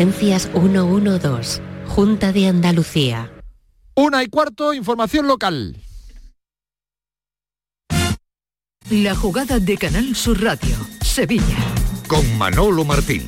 Emergencias 112. Junta de Andalucía. Una y cuarto, información local. La jugada de Canal Sur Radio, Sevilla. Con Manolo Martín.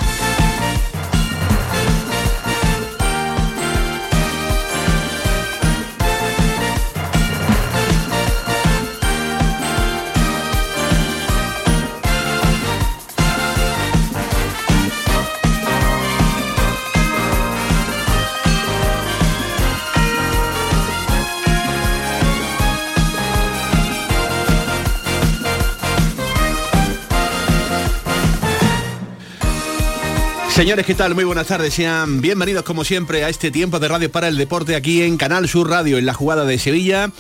Señores, ¿qué tal? Muy buenas tardes. Sean bienvenidos como siempre a este tiempo de radio para el deporte aquí en Canal Sur Radio, en la jugada de Sevilla.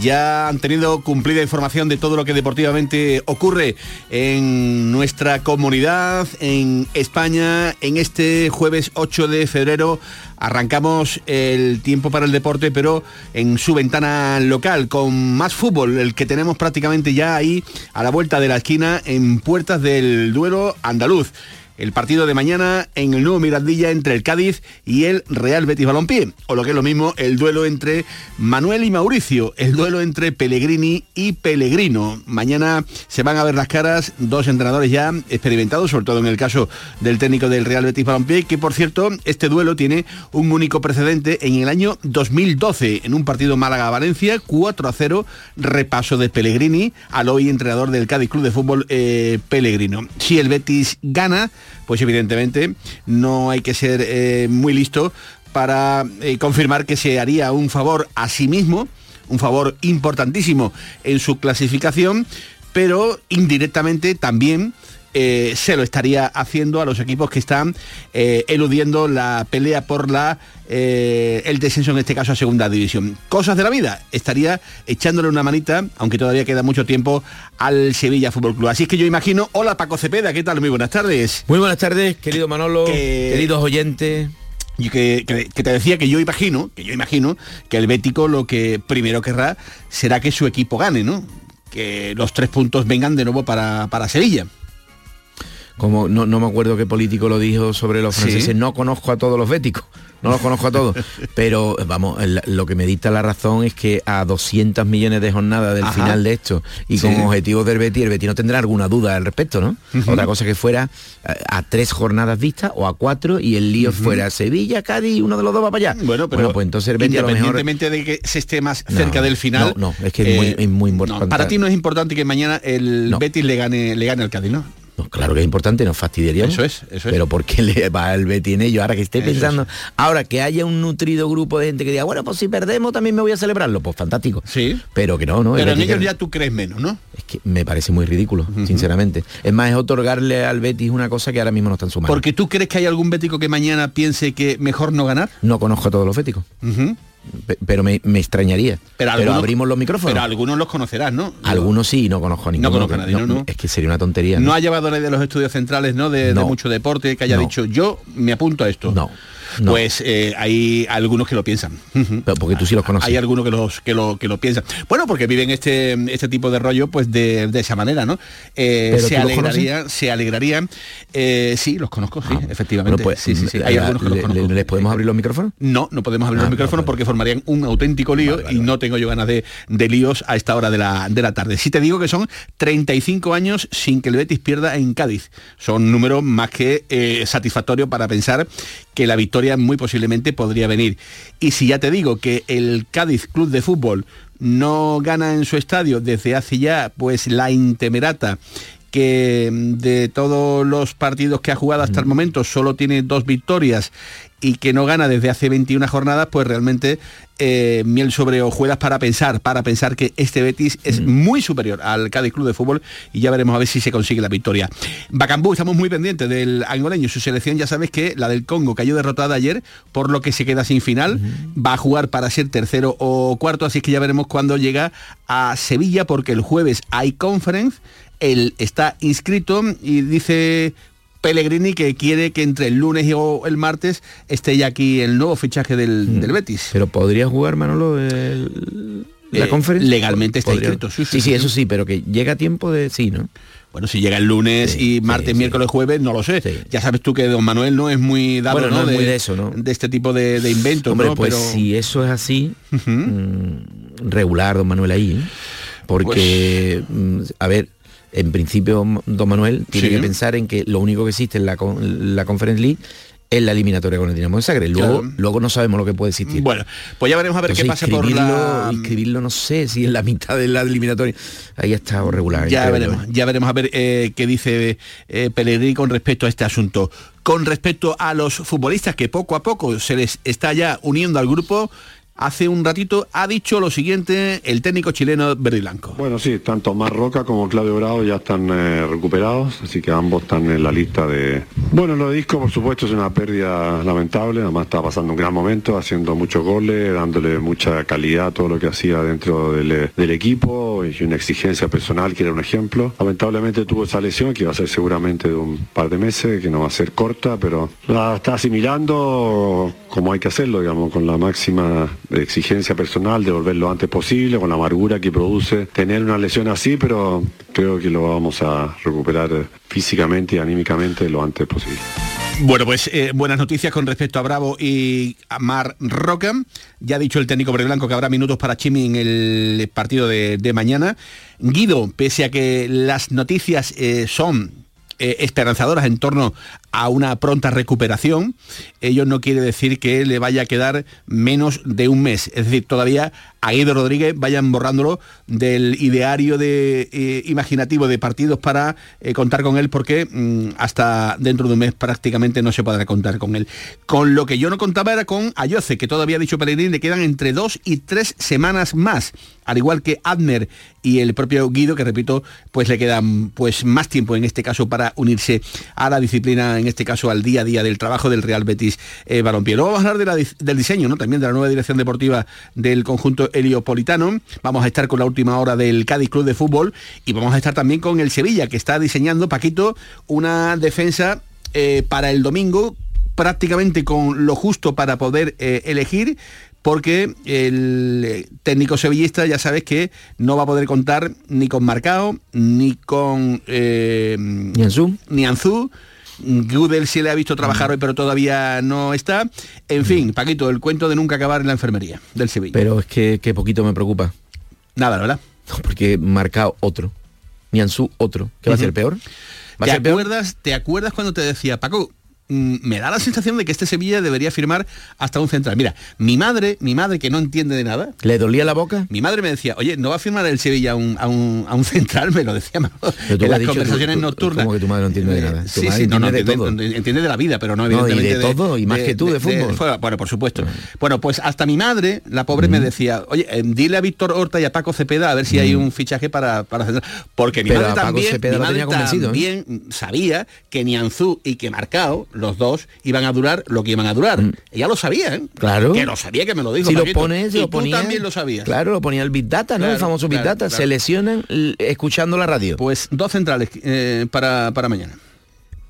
Ya han tenido cumplida información de todo lo que deportivamente ocurre en nuestra comunidad, en España, en este jueves 8 de febrero. Arrancamos el tiempo para el deporte, pero en su ventana local, con más fútbol, el que tenemos prácticamente ya ahí a la vuelta de la esquina en puertas del duelo andaluz el partido de mañana en el nuevo Mirandilla entre el Cádiz y el Real Betis Balompié, o lo que es lo mismo, el duelo entre Manuel y Mauricio, el duelo entre Pellegrini y Pellegrino. Mañana se van a ver las caras dos entrenadores ya experimentados, sobre todo en el caso del técnico del Real Betis Balompié, que por cierto, este duelo tiene un único precedente en el año 2012, en un partido Málaga-Valencia, 4 a 0, repaso de Pellegrini al hoy entrenador del Cádiz Club de Fútbol eh, Pellegrino. Si el Betis gana, pues evidentemente no hay que ser eh, muy listo para eh, confirmar que se haría un favor a sí mismo, un favor importantísimo en su clasificación, pero indirectamente también eh, se lo estaría haciendo a los equipos que están eh, eludiendo la pelea por la eh, el descenso en este caso a segunda división. Cosas de la vida, estaría echándole una manita, aunque todavía queda mucho tiempo, al Sevilla Fútbol Club. Así es que yo imagino, hola Paco Cepeda, ¿qué tal? Muy buenas tardes. Muy buenas tardes, querido Manolo, queridos oyentes. Y que, que, te decía que yo imagino, que yo imagino que el Bético lo que primero querrá será que su equipo gane, ¿no? Que los tres puntos vengan de nuevo para, para Sevilla como no, me acuerdo qué político lo dijo sobre los franceses, no conozco a todos los béticos, no los conozco a todos, pero vamos, lo que me dicta la razón es que a 200 millones de jornadas del final de esto y con objetivos del Betis, el Betis no tendrá alguna duda al respecto, ¿no? Otra cosa que fuera a, tres jornadas vistas o a cuatro y el lío fuera Sevilla, Cádiz, uno de los dos va para allá. Bueno, pero pues entonces el Betis independientemente de que se esté más cerca del final. No, es que es, muy, eh, importante. para ti no es importante que mañana el Betis le gane, le gane al Cádiz, ¿no? Claro que es importante, nos fastidiaríamos. Eso es, eso es. Pero ¿por qué le va el Betis en ello? Ahora que esté pensando, ahora que haya un nutrido grupo de gente que diga, bueno, pues si perdemos también me voy a celebrarlo, pues fantástico. Sí. Pero que no, ¿no? Pero en ellos ya tú crees menos, ¿no? Es que me parece muy ridículo, sinceramente. Es más, es otorgarle al Betis una cosa que ahora mismo no están sumando. Porque tú crees que hay algún bético que mañana piense que mejor no ganar? No conozco a todos los béticos pero me, extrañaría. Pero, abrimos los micrófonos. Pero algunos los conocerás, ¿no? Algunos sí, no conozco a ninguno. No conozco a nadie, no, Es que sería una tontería. No, ha llevado nadie de los estudios centrales, ¿no? De, de mucho deporte que haya dicho, yo me apunto a esto. No. Pues eh, hay algunos que lo piensan. porque tú sí los conoces. Hay algunos que, los, que, lo, que lo piensan. Bueno, porque viven este, este tipo de rollo pues de, esa manera, ¿no? Eh, se, alegraría, se alegrarían. Eh, sí, los conozco, sí, ah, efectivamente. Pues, sí, sí, sí. Hay algunos que los conozco. ¿Les podemos abrir los micrófonos? No, no podemos abrir los ah, micrófonos porque formarían un auténtico lío y no tengo yo ganas de, de, líos a esta hora de la, de la tarde. Sí te digo que son 35 años sin que el Betis pierda en Cádiz. Son números más que satisfactorios para pensar que la victoria muy posiblemente podría venir. Y si ya te digo que el Cádiz Club de Fútbol no gana en su estadio desde hace ya pues la intemerata que de todos los partidos que ha jugado hasta el momento solo tiene dos victorias y que no gana desde hace 21 jornadas, pues realmente eh, miel sobre hojuelas para pensar, para pensar que este Betis es mm. muy superior al Cádiz Club de Fútbol y ya veremos a ver si se consigue la victoria. Bacambú, estamos muy pendientes del angoleño, su selección ya sabes que la del Congo cayó derrotada ayer, por lo que se queda sin final, va a jugar para ser tercero o cuarto, así que ya veremos cuándo llega a Sevilla, porque el jueves hay conference, él está inscrito y dice Pellegrini que quiere que entre el lunes y el martes esté ya aquí el nuevo fichaje del, mm. Betis. Pero podría jugar Manolo la eh, conferencia. Legalmente está inscrito. Sí sí, eso sí, pero que llega tiempo de sí, ¿no? Bueno, si llega el lunes y martes, miércoles, jueves, no lo sé. Ya sabes tú que don Manuel no es muy dado bueno, ¿no? de, muy de, eso, ¿no? De este tipo de, de inventos. Hombre, ¿no? pues Pero... si eso es así, uh -huh. mmm, regular don Manuel ahí, ¿eh? porque, pues... a ver, en principio don Manuel tiene sí. que pensar en que lo único que existe en la, la Conference League es la eliminatoria con el Dinamo de Zagreb. Luego, claro. luego no sabemos lo que puede existir. Bueno, pues ya veremos a ver Entonces, qué pasa por la... Inscribirlo, no sé, si en la mitad de la eliminatoria. Ahí está regular. Ya veremos, ya veremos a ver eh, qué dice eh, Pellegrini con respecto a este asunto. Con respecto a los futbolistas que poco a poco se les está ya uniendo al grupo, hace un ratito ha dicho lo siguiente el técnico chileno verde y blanco. Bueno, sí, tanto Mar Roca como Claudio Bravo ya están eh, recuperados, así que ambos están en la lista de... Bueno, lo de Disco, por supuesto, es una pérdida lamentable, además está pasando un gran momento, haciendo muchos goles, dándole mucha calidad a todo lo que hacía dentro del, del equipo y una exigencia personal que era un ejemplo. Lamentablemente tuvo esa lesión que va a ser seguramente de un par de meses, que no va a ser corta, pero la está asimilando como hay que hacerlo, digamos, con la máxima de exigencia personal, de volver lo antes posible, con la amargura que produce tener una lesión así, pero creo que lo vamos a recuperar físicamente y anímicamente lo antes posible. Bueno, pues eh, buenas noticias con respecto a Bravo y a Mar Roca. Ya ha dicho el técnico verde blanco que habrá minutos para Chimi en el partido de, de mañana. Guido, pese a que las noticias eh, son eh, esperanzadoras en torno a una pronta recuperación, ello no quiere decir que le vaya a quedar menos de un mes. Es decir, todavía a Guido Rodríguez vayan borrándolo del ideario de, eh, imaginativo de partidos para eh, contar con él, porque mmm, hasta dentro de un mes prácticamente no se podrá contar con él. Con lo que yo no contaba era con Ayoce, que todavía ha dicho Pellegrini, le quedan entre dos y tres semanas más, al igual que Adner y el propio Guido, que repito, pues le quedan pues más tiempo en este caso para unirse a la disciplina en este caso al día a día del trabajo del Real Betis eh, Balompié. Luego vamos a hablar de la, del diseño, ¿no? También de la nueva dirección deportiva del conjunto heliopolitano. Vamos a estar con la última hora del Cádiz Club de Fútbol y vamos a estar también con el Sevilla, que está diseñando, Paquito, una defensa eh, para el domingo prácticamente con lo justo para poder eh, elegir porque el técnico sevillista ya sabes que no va a poder contar ni con Marcao, ni con eh, ni Anzú, ni Anzú. Gudel sí le ha visto trabajar hoy, pero todavía no está. En fin, Paquito, el cuento de nunca acabar en la enfermería del Sevilla. Pero es que, que poquito me preocupa. Nada, ¿verdad? No, porque Marcao otro, Nianzú otro. ¿Qué va a ser peor? ¿Va ¿Te, a ser acuerdas, peor? ¿Te acuerdas cuando te decía, Paco, me da la sensación de que este Sevilla debería firmar hasta un central. Mira, mi madre, mi madre que no entiende de nada. ¿Le dolía la boca? Mi madre me decía, oye, ¿no va a firmar el Sevilla a un, a un, a un central? Me lo decía en las dicho, conversaciones tú, tú, nocturnas. Como que tu madre no entiende de nada. Tu sí, sí, no, no, entiende, todo. entiende de la vida, pero no evidentemente no, y de, de todo, y más de, que tú, de, fútbol. bueno, por supuesto. Bueno, pues hasta mi madre, la pobre, mm. me decía, oye, eh, dile a Víctor Horta y a Paco Cepeda a ver si mm. hay un fichaje para, para central. Porque mi pero madre también, mi madre también ¿eh? sabía que Nianzú y que Marcao, los dos, iban a durar lo que iban a durar. Mm. Ella lo sabía, ¿eh? Claro. Que lo sabía, que me lo dijo. Si lo pones, y lo ponía, tú también lo sabías. Claro, lo ponía el Big Data, ¿no? Claro, el famoso Big claro, Data. claro. Se lesionan escuchando la radio. Pues dos centrales eh, para, para mañana.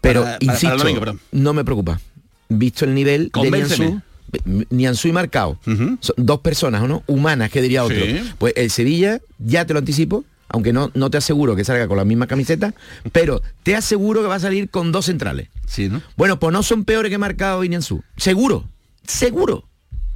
Pero, para, insisto, domingo, no me preocupa. Visto el nivel Convénceme. de Nianzú, Nianzú y Marcao, uh -huh. Son dos personas, ¿no? Humanas, que diría otro. Sí. Pues el Sevilla, ya te lo anticipo, aunque no, no te aseguro que salga con la misma camiseta, pero te aseguro que va a salir con dos centrales. Sí, ¿no? Bueno, pues no son peores que Marcado y Nianzú. Seguro, seguro.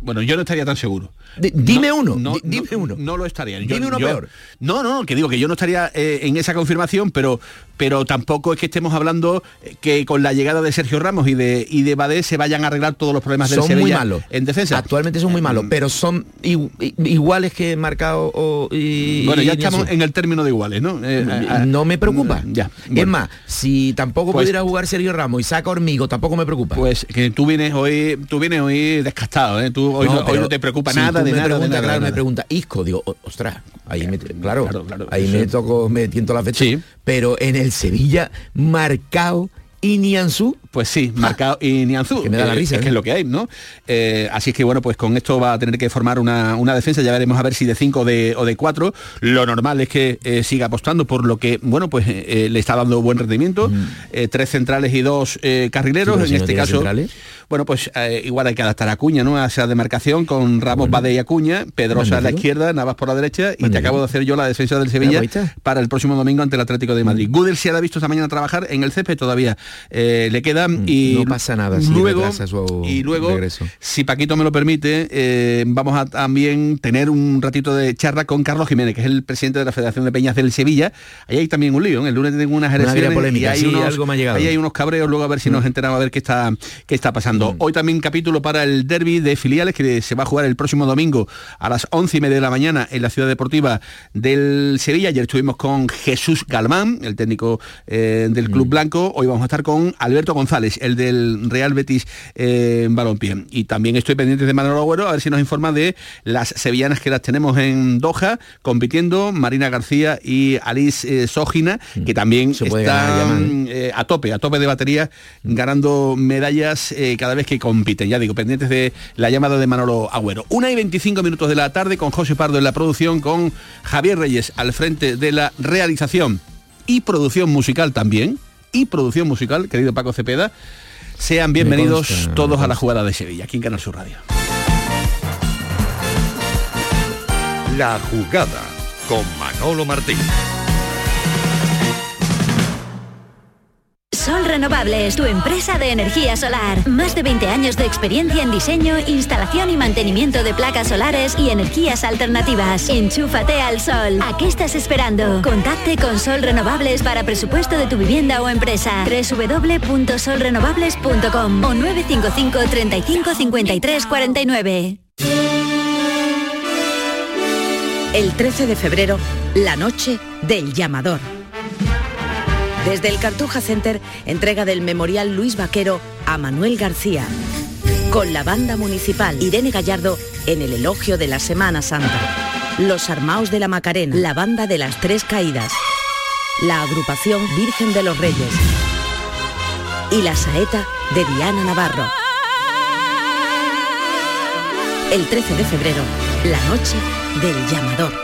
Bueno, yo no estaría tan seguro. D dime no, uno, no, dime no, uno. No lo estaría. Dime yo, uno yo, peor. No, no, que digo que yo no estaría eh, en esa confirmación, pero pero tampoco es que estemos hablando que con la llegada de Sergio Ramos y de y de Badé se vayan a arreglar todos los problemas del son Sevilla muy malos. en defensa. Actualmente son muy malos, pero son iguales que Marcado o y, Bueno, ya y estamos en el término de iguales, ¿no? Eh, no me preocupa. Ya. Bueno. Es más, si tampoco pues, pudiera jugar Sergio Ramos y saca Hormigo, tampoco me preocupa. Pues que tú vienes hoy, tú vienes hoy descastado, ¿eh? Tú hoy no, hoy te preocupa si nada, de me nada, pregunta, de nada, claro, nada. me pregunta Isco, digo, ostras, ahí me, claro, claro, claro ahí sí. me toco, me tiento la fecha. Sí. Pero en el Sevilla, marcado y Nianzú, Pues sí, marcado y Nianzú. Que me da la Eh, risa, Es que ¿eh? es lo que hay, ¿no? Eh, así es que bueno, pues con esto va a tener que formar una, una defensa, ya veremos a ver si de 5 o de, o de 4. Lo normal es que eh, siga apostando por lo que, bueno, pues le está dando buen rendimiento. Eh, tres centrales y dos carrileros, Mm. Sí, en si este caso. centrales. Bueno, pues igual hay que adaptar a Acuña, ¿no? A esa demarcación con Ramos, Bade y Acuña, Pedrosa a la izquierda, Navas por la derecha y te acabo de hacer yo la defensa del Sevilla Ah, para el próximo domingo ante el Atlético de Madrid. Gudel se ha visto esta mañana trabajar en el césped todavía eh, le queda y Mm, no pasa nada si luego su y luego regreso. si Paquito me lo permite eh, vamos a también tener un ratito de charla con Carlos Jiménez que es el presidente de la Federación de Peñas del Sevilla ahí hay también un lío ¿eh? el lunes tengo unas elecciones polémica, y hay sí, unos, algo me ha llegado. Mm. ahí hay unos cabreos luego a ver si nos enteramos a ver qué está qué está pasando hoy también capítulo para el derby de filiales que se va a jugar el próximo domingo a las once y media de la mañana en la ciudad deportiva del Sevilla ayer estuvimos con Jesús Galmán el técnico eh, del Mm. Club Blanco hoy vamos a estar con Alberto González el del Real Betis eh, Balompié y también estoy pendiente de Manolo Agüero a ver si nos informa de las sevillanas que las tenemos en Doha compitiendo Marina García y Alice eh, Sógina que también Mm. Se puede ganar, están llaman, eh, a tope, a tope de batería, ganando medallas eh, cada vez que compiten. Ya digo, pendientes de la llamada de Manolo Agüero. Una y 25 minutos de la tarde con José Pardo en la producción, con Javier Reyes al frente de la realización y producción musical también. Y producción musical, querido Paco Cepeda. Sean bienvenidos todos a la jugada de Sevilla, aquí en Canal Sur Radio. La jugada con Manolo Martín. Sol Renovables, tu empresa de energía solar. Más de 20 años de experiencia en diseño, instalación y mantenimiento de placas solares y energías alternativas. Enchúfate al sol. ¿A qué estás esperando? Contacte con Sol Renovables para presupuesto de tu vivienda o empresa. www.solrenovables.com o 955 35 53 49. El 13 de febrero, la noche del llamador. Desde el Cartuja Center, entrega del Memorial Luis Vaquero a Manuel García. Con la banda municipal Irene Gallardo en el elogio de la Semana Santa. Los Armaos de la Macarena, la banda de las Tres Caídas. La agrupación Virgen de los Reyes. Y la saeta de Diana Navarro. El 13 de febrero, la noche del llamador.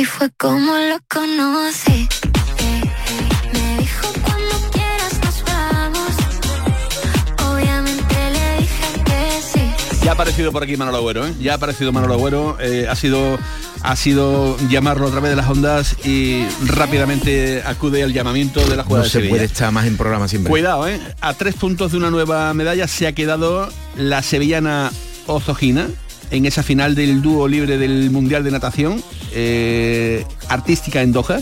Así fue como lo conocí. Me dijo cuando quieras nos vamos. Obviamente le dije que sí. Ya ha aparecido por aquí Manolo Agüero, ¿eh? Ya ha aparecido Manolo Agüero. eh, ha sido ha sido llamarlo a través de las ondas y rápidamente acude al llamamiento de la jugada No de se Sevilla. puede estar más en programa siempre. Cuidado, ¿eh? A tres puntos de una nueva medalla se ha quedado la sevillana Ozogina en esa final del dúo libre del Mundial de Natación eh, artística en Doha.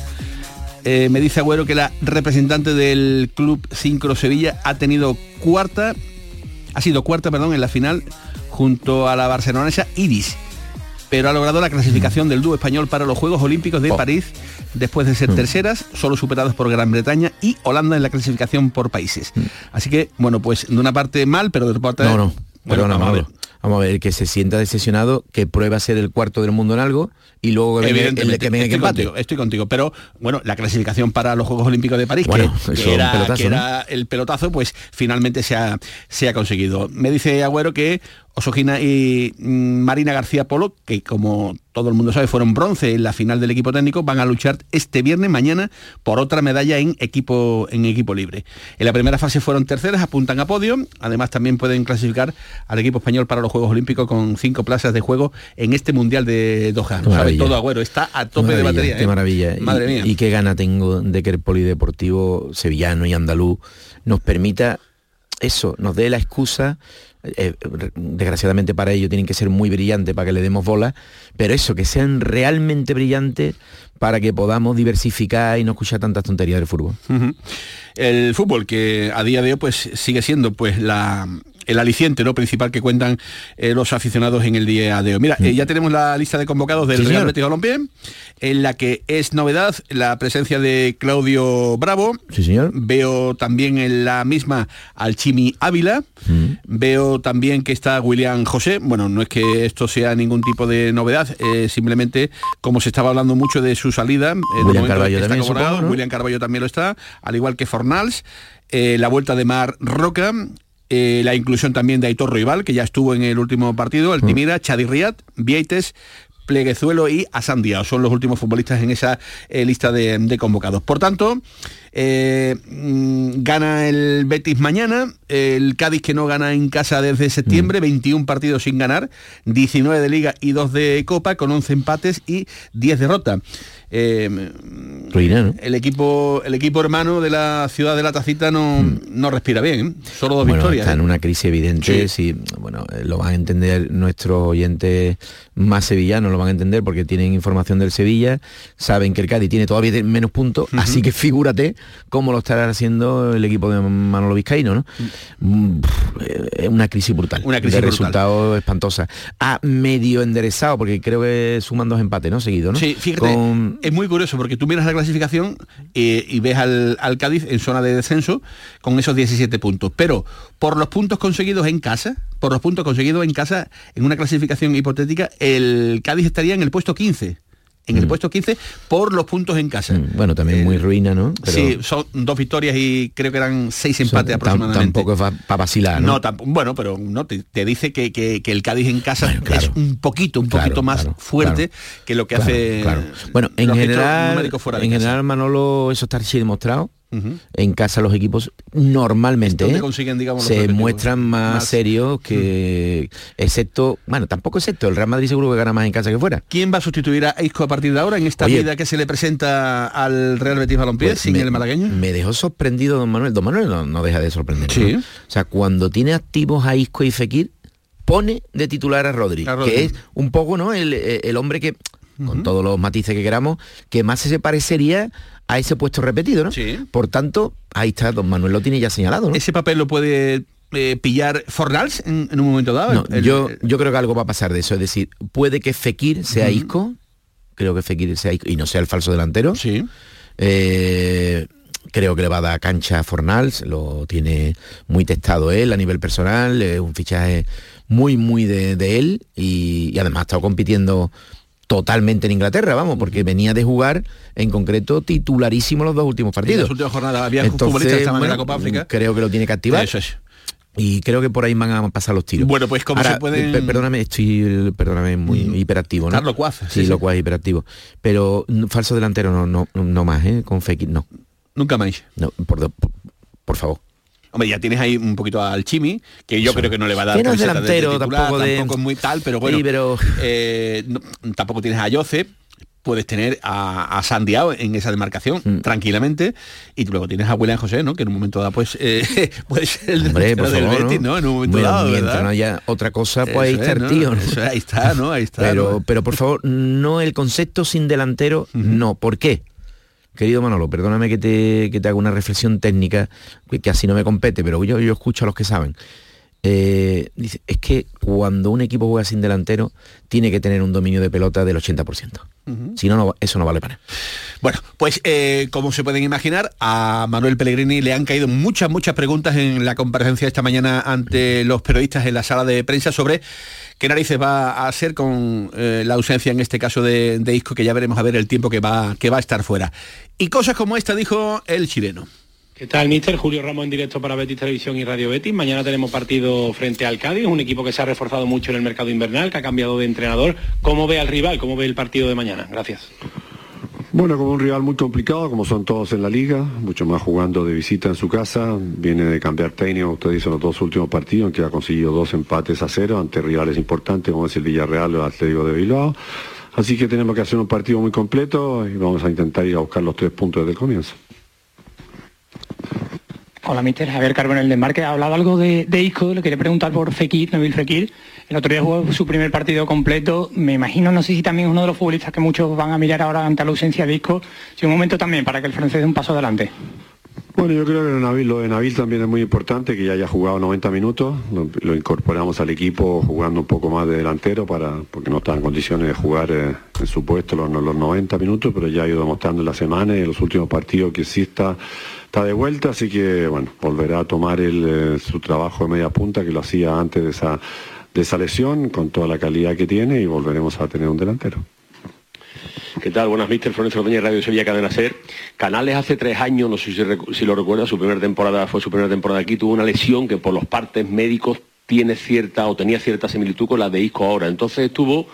Eh, me dice Agüero que la representante del Club Sincro Sevilla ha tenido cuarta, ha sido cuarta, perdón, en la final junto a la barcelonesa Iris, pero ha logrado la clasificación del dúo español para los Juegos Olímpicos de Oh. París después de ser terceras, solo superados por Gran Bretaña y Holanda en la clasificación por países. Así que, bueno, pues de una parte mal, pero de otra parte... No, no. Bueno, Perdona. Manolo. Vamos a ver, que se sienta decepcionado, que prueba a ser el cuarto del mundo en algo y luego que venga, el que venga estoy empate. contigo, estoy contigo, pero bueno, la clasificación para los Juegos Olímpicos de París, que- Bueno, era, pelotazo, que ¿no? era el pelotazo, pues finalmente se ha, se ha conseguido. Me dice Agüero que Osogina y mm, Marina García Polo, que como todo el mundo sabe fueron bronce en la final del equipo técnico, van a luchar este viernes, mañana, por otra medalla en equipo, en equipo libre. En la primera fase fueron terceras, apuntan a podio, además también pueden clasificar al equipo español para los Juegos Olímpicos con cinco plazas de juego en este Mundial de Doha. Sabe todo Agüero, está a tope de batería. Qué ¿eh? maravilla. Madre y, mía. y qué gana tengo de que el polideportivo sevillano y andaluz nos permita eso, nos dé la excusa eh, desgraciadamente para ello tienen que ser muy brillantes para que le demos bola, pero eso, que sean realmente brillantes para que podamos diversificar y no escuchar tantas tonterías del fútbol. El fútbol que a día de hoy pues sigue siendo pues la el aliciente ¿no? principal que cuentan eh, los aficionados en el día de hoy. Mira, eh, ya tenemos la lista de convocados del Sí, Real señor. Betis Balompié, en la que es novedad la presencia de Claudio Bravo. Sí, señor. Veo también en la misma al Chimi Ávila. Veo también que está William José. Bueno, no es que esto sea ningún tipo de novedad, eh, simplemente como se estaba hablando mucho de su salida. de William momento Carballo está también, convocado, supongo, ¿no? William Carballo también lo está, al igual que Fornals. eh, la vuelta de Mar Roca. Eh, la inclusión también de Aitor Rival, que ya estuvo en el último partido, Mm. Altimira, Chadi Riad, Vieites, Pleguezuelo y Asandia. Son los últimos futbolistas en esa eh, lista de, de convocados. Por tanto, eh, mm, gana el Betis mañana, el Cádiz que no gana en casa desde Mm. septiembre, 21 partidos sin ganar, 19 de liga y 2 de copa, con 11 empates y 10 derrotas. Eh, Ruina, ¿no? el equipo el equipo hermano de la ciudad de la Tacita no, no respira bien, ¿eh? solo dos Mm. Bueno, victorias. está en ¿eh? una crisis evidente, sí, bueno, lo van a entender nuestros oyentes más sevillanos, lo van a entender porque tienen información del Sevilla, saben que el Cádiz tiene todavía menos puntos, así que figúrate cómo lo estará haciendo el equipo de Manolo Vizcaíno, ¿no? Mm, pff, eh, Es una crisis brutal, Una crisis de brutal. resultados espantosa. Ha medio enderezado, porque creo que suman dos empates, ¿no? Seguido, ¿no? Sí, fíjate, Con- es muy curioso porque tú miras la clasificación eh, y ves al, al Cádiz en zona de descenso con esos 17 puntos. Pero por los puntos conseguidos en casa, por los puntos conseguidos en casa, en una clasificación hipotética, el Cádiz estaría en el puesto 15. En el puesto 15 por los puntos en casa. Mm, Bueno, también muy ruina, ¿no? Pero Sí, son dos victorias y creo que eran seis empates tam- aproximadamente. Tampoco es para vacilar, ¿no? No, bueno, pero no te, te dice que, que- que el Cádiz en casa es un poquito, un Claro, poquito más claro, fuerte que lo que hace claro. Bueno, en general, fuera en general Manolo, eso está así demostrado. En casa los equipos normalmente ¿Dónde ¿eh? consiguen, digamos, se muestran más, Más. Serios que excepto, bueno, tampoco excepto, el Real Madrid seguro que gana más en casa que fuera. ¿Quién va a sustituir a Isco a partir de ahora en esta Oye, vida que se le presenta al Real Betis Balompié Pues sin me, el malagueño? Me dejó sorprendido Don Manuel. Don Manuel no, no deja de sorprender. Sí. ¿no? O sea, cuando tiene activos a Isco y Fekir, pone de titular a Rodri, A Rodri. que es un poco ¿no? el, el hombre que, con todos los matices que queramos, que más se parecería a ese puesto repetido, ¿no? Sí. Por tanto, ahí está, Don Manuel lo tiene ya señalado, ¿no? ¿Ese papel lo puede eh, pillar Fornals en, en un momento dado? No, El- yo, el- yo creo que algo va a pasar de eso, es decir, puede que Fekir sea Isco, creo que Fekir sea Isco, y no sea el falso delantero. Sí. Eh, creo que le va a dar cancha a Fornals, lo tiene muy testado él a nivel personal, es un fichaje muy, muy de, de él y, y además ha estado compitiendo totalmente en Inglaterra, vamos, porque venía de jugar en concreto titularísimo los dos últimos en partidos. las últimas jornadas había Entonces, futbolistas que estaban en la Copa África. Creo que lo tiene que activar. Eso es. Y creo que por ahí van a pasar los tiros. Bueno, pues como se pueden- per- Perdóname, estoy, perdóname, muy hiperactivo, ¿no? Estás locuaz, Sí, sí, sí. locuaz, hiperactivo. Pero mm, falso delantero no, no, no más, ¿eh? Con Fekir, no. Nunca más. No, por, por favor. Hombre, ya tienes ahí un poquito al Chimi, que yo Eso. creo que no le va a dar no es camiseta de- delantero, titular, tampoco de- es muy tal, pero bueno. Sí, pero- eh, no- tampoco tienes a Josep, puedes tener a, a Sandiao en esa demarcación Mm. tranquilamente y luego tienes a William José, ¿no? Que en un momento dado pues eh, puede ser el Hombre, por delantero del favor, Betis, ¿no? En un momento Bueno, dado, mientras ¿verdad? no haya otra cosa, pues ahí está es, el tío. ¿no? Eso ahí está, ¿no? Ahí está. Pero, ¿no? pero por favor, no el concepto sin delantero, no. ¿Por qué? Querido Manolo, perdóname que te, que te haga una reflexión técnica, que, que así no me compete, pero yo, yo escucho a los que saben. Eh, dice, es que cuando un equipo juega sin delantero, tiene que tener un dominio de pelota del 80%. Si no, no, eso no vale para nada. Bueno, pues eh, como se pueden imaginar, a Manuel Pellegrini le han caído muchas, muchas preguntas en la comparecencia esta mañana ante los periodistas en la sala de prensa sobre qué narices va a hacer con eh, la ausencia, en este caso de, de Isco, que ya veremos a ver el tiempo que va, que va a estar fuera. Y cosas como esta dijo el chileno. ¿Qué tal, mister? Julio Ramos en directo para Betis Televisión y Radio Betis. Mañana tenemos partido frente al Cádiz, un equipo que se ha reforzado mucho en el mercado invernal, que ha cambiado de entrenador. ¿Cómo ve al rival? ¿Cómo ve el partido de mañana? Gracias. Bueno, como un rival muy complicado, como son todos en la liga, mucho más jugando de visita en su casa, viene de cambiar técnico, usted dice los dos últimos partidos, en que ha conseguido dos empates a cero ante rivales importantes como es el Villarreal o el Atlético de Bilbao. Así que tenemos que hacer un partido muy completo y vamos a intentar ir a buscar los tres puntos desde el comienzo. Hola, mister. Javier Carbonel de Embarque. Ha hablado algo de, de Isco, le quería preguntar por Fekir, Nabil Fekir. El otro día jugó su primer partido completo. Me imagino, no sé si también es uno de los futbolistas que muchos van a mirar ahora ante la ausencia de Isco. Si un momento también para que el francés dé un paso adelante. Bueno, yo creo que lo de Nabil, también es muy importante, que ya haya jugado 90 minutos, lo, lo incorporamos al equipo jugando un poco más de delantero, para, porque no está en condiciones de jugar eh, en su puesto los, los 90 minutos, pero ya ha ido demostrando en la semana y en los últimos partidos que sí está, está de vuelta, así que bueno, volverá a tomar el, eh, su trabajo de media punta que lo hacía antes de esa, de esa lesión, con toda la calidad que tiene y volveremos a tener un delantero. ¿Qué tal? Buenas, Mister Florencio Ordoñez, Radio Sevilla, Cadena Ser. Canales hace tres años, no sé si lo recuerda, su primera temporada fue su primera temporada aquí, tuvo una lesión que por los partes médicos tiene cierta o tenía cierta similitud con la de Isco ahora. Entonces estuvo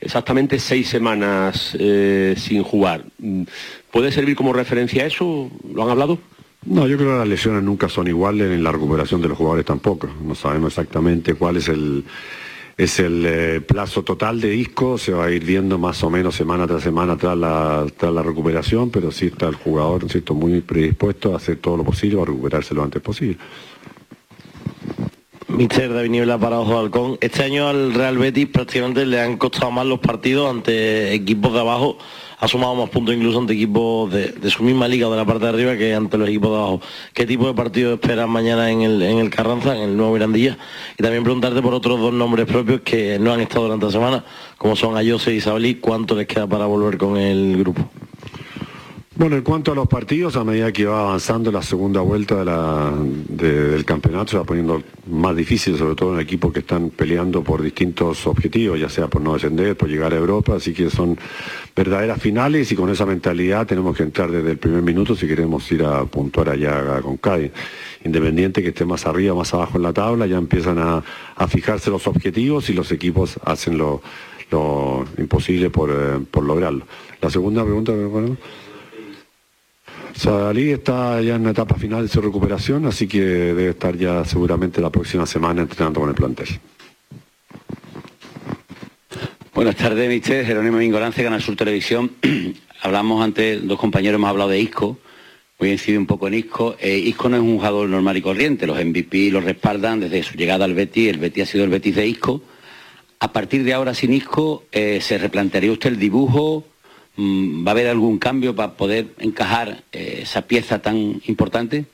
exactamente seis semanas eh, sin jugar. Mm, ¿Puede servir como referencia a eso? ¿Lo han hablado? No, yo creo que las lesiones nunca son iguales, en la recuperación de los jugadores tampoco. No sabemos exactamente cuál es el, es el eh, plazo total de disco, se va a ir viendo más o menos semana tras semana tras la, recuperación, pero sí está el jugador ¿cierto? muy predispuesto a hacer todo lo posible para recuperarse lo antes posible. Mister David Niebla para Ojo Halcón. Este año al Real Betis prácticamente le han costado más los partidos ante equipos de abajo. Ha sumado más puntos incluso ante equipos de, su misma liga o de la parte de arriba que ante los equipos de abajo. ¿Qué tipo de partido esperas mañana en el, en el Carranza, en el nuevo Mirandilla? Y también preguntarte por otros dos nombres propios que no han estado durante la semana, como son Ayose y Sabalí, ¿cuánto les queda para volver con el grupo? Bueno, en cuanto a los partidos, a medida que va avanzando la segunda vuelta del campeonato, se va poniendo más difícil, sobre todo en equipos que están peleando por distintos objetivos, ya sea por no descender, por llegar a Europa, así que son verdaderas finales y con esa mentalidad tenemos que entrar desde el primer minuto si queremos ir a puntuar allá con Cádiz. Independiente que esté más arriba o más abajo en la tabla, ya empiezan a, a fijarse los objetivos y los equipos hacen lo, lo imposible por, eh, por lograrlo. La segunda pregunta, bueno, Sadalí está ya en la etapa final de su recuperación, así que debe estar ya seguramente la próxima semana entrenando con el plantel. Buenas tardes, mister. Jerónimo Ingolance, Canal Sur Televisión. Hablamos antes, dos compañeros hemos hablado de Isco. Voy a incidir un poco en Isco. Eh, Isco no es un jugador normal y corriente. Los MVP lo respaldan desde su llegada al Betis. El Betis ha sido el Betis de Isco. A partir de ahora, sin Isco, eh, ¿se replantearía usted el dibujo? Mm, ¿Va a haber algún cambio para poder encajar eh, esa pieza tan importante?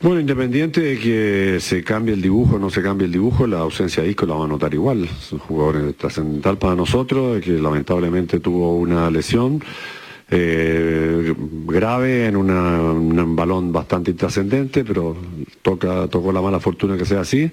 Bueno, independiente de que se cambie el dibujo o no se cambie el dibujo, la ausencia de Isco la vamos a notar igual. Es un jugador trascendental para nosotros, que lamentablemente tuvo una lesión eh, grave en un balón bastante intrascendente, pero toca, tocó la mala fortuna que sea así.